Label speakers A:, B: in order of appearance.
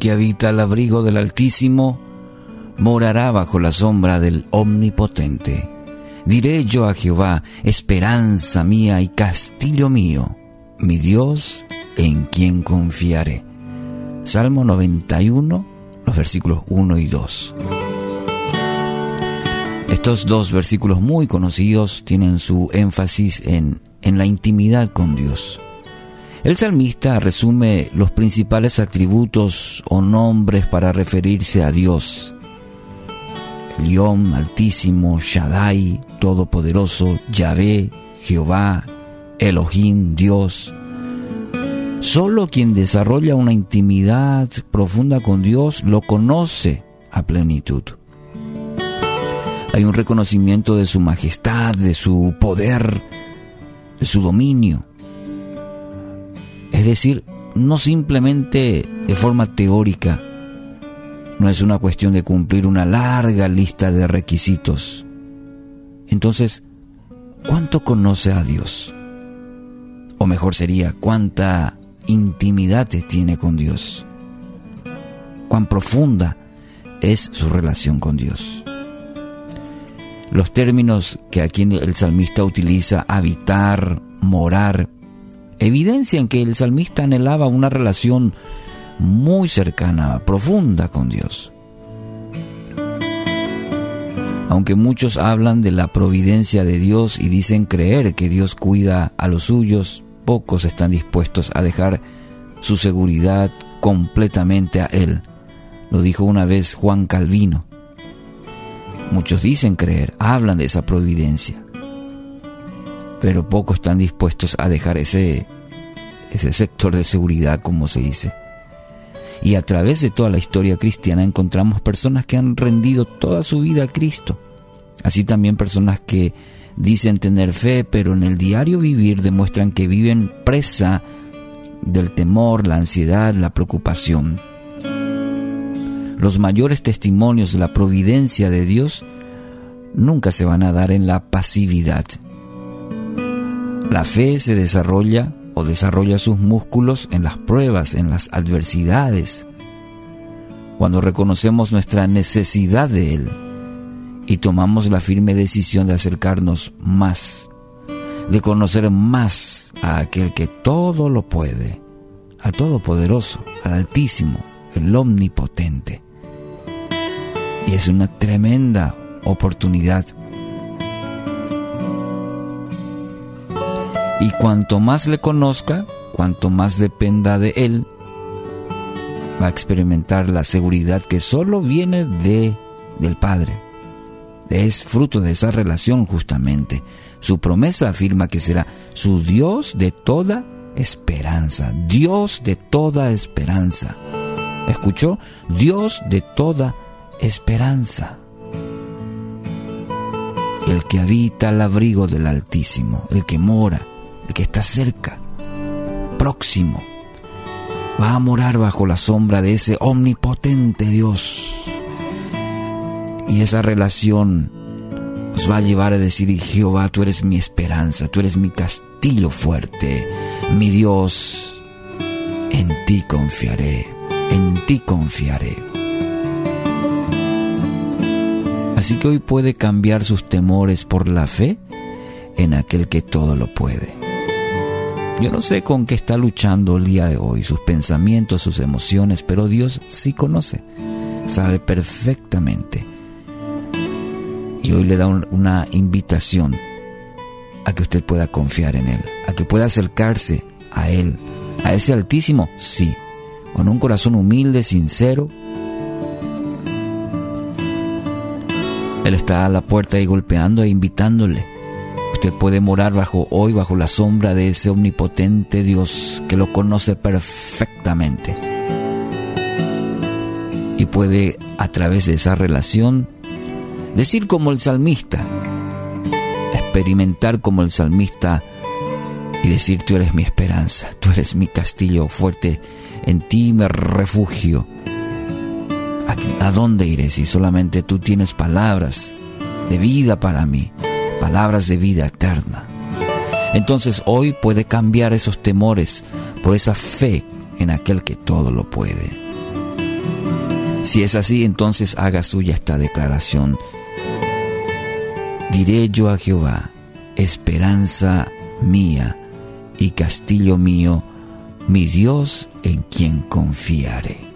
A: que habita al abrigo del Altísimo morará bajo la sombra del Omnipotente. Diré yo a Jehová, esperanza mía y castillo mío, mi Dios en quien confiaré. Salmo 91, los versículos 1 y 2. Estos dos versículos muy conocidos tienen su énfasis en, en la intimidad con Dios. El salmista resume los principales atributos o nombres para referirse a Dios. Elión, Altísimo, Shaddai, Todopoderoso, Yahvé, Jehová, Elohim, Dios. Solo quien desarrolla una intimidad profunda con Dios lo conoce a plenitud. Hay un reconocimiento de su majestad, de su poder, de su dominio. Es decir, no simplemente de forma teórica, no es una cuestión de cumplir una larga lista de requisitos. Entonces, ¿cuánto conoce a Dios? O mejor sería, ¿cuánta intimidad tiene con Dios? ¿Cuán profunda es su relación con Dios? Los términos que aquí el salmista utiliza, habitar, morar, evidencian que el salmista anhelaba una relación muy cercana, profunda con Dios. Aunque muchos hablan de la providencia de Dios y dicen creer que Dios cuida a los suyos, pocos están dispuestos a dejar su seguridad completamente a Él. Lo dijo una vez Juan Calvino. Muchos dicen creer, hablan de esa providencia, pero pocos están dispuestos a dejar ese, ese sector de seguridad, como se dice. Y a través de toda la historia cristiana encontramos personas que han rendido toda su vida a Cristo. Así también personas que dicen tener fe, pero en el diario vivir demuestran que viven presa del temor, la ansiedad, la preocupación. Los mayores testimonios de la providencia de Dios nunca se van a dar en la pasividad. La fe se desarrolla o desarrolla sus músculos en las pruebas, en las adversidades, cuando reconocemos nuestra necesidad de Él y tomamos la firme decisión de acercarnos más, de conocer más a aquel que todo lo puede, al Todopoderoso, al Altísimo, el Omnipotente. Y es una tremenda oportunidad Y cuanto más le conozca, cuanto más dependa de él, va a experimentar la seguridad que solo viene de del Padre. Es fruto de esa relación justamente. Su promesa afirma que será su Dios de toda esperanza, Dios de toda esperanza. ¿Escuchó? Dios de toda esperanza. El que habita al abrigo del Altísimo, el que mora que está cerca, próximo, va a morar bajo la sombra de ese omnipotente Dios. Y esa relación nos va a llevar a decir, Jehová, tú eres mi esperanza, tú eres mi castillo fuerte, mi Dios, en ti confiaré, en ti confiaré. Así que hoy puede cambiar sus temores por la fe en aquel que todo lo puede. Yo no sé con qué está luchando el día de hoy, sus pensamientos, sus emociones, pero Dios sí conoce, sabe perfectamente. Y hoy le da una invitación a que usted pueda confiar en Él, a que pueda acercarse a Él, a ese Altísimo, sí, con un corazón humilde, sincero. Él está a la puerta y golpeando e invitándole Usted puede morar bajo hoy bajo la sombra de ese omnipotente Dios que lo conoce perfectamente. Y puede a través de esa relación decir como el salmista, experimentar como el salmista y decir tú eres mi esperanza, tú eres mi castillo fuerte, en ti me refugio. ¿A, dónde iré si solamente tú tienes palabras de vida para mí? Palabras de vida eterna. Entonces hoy puede cambiar esos temores por esa fe en aquel que todo lo puede. Si es así, entonces haga suya esta declaración. Diré yo a Jehová, esperanza mía y castillo mío, mi Dios en quien confiaré.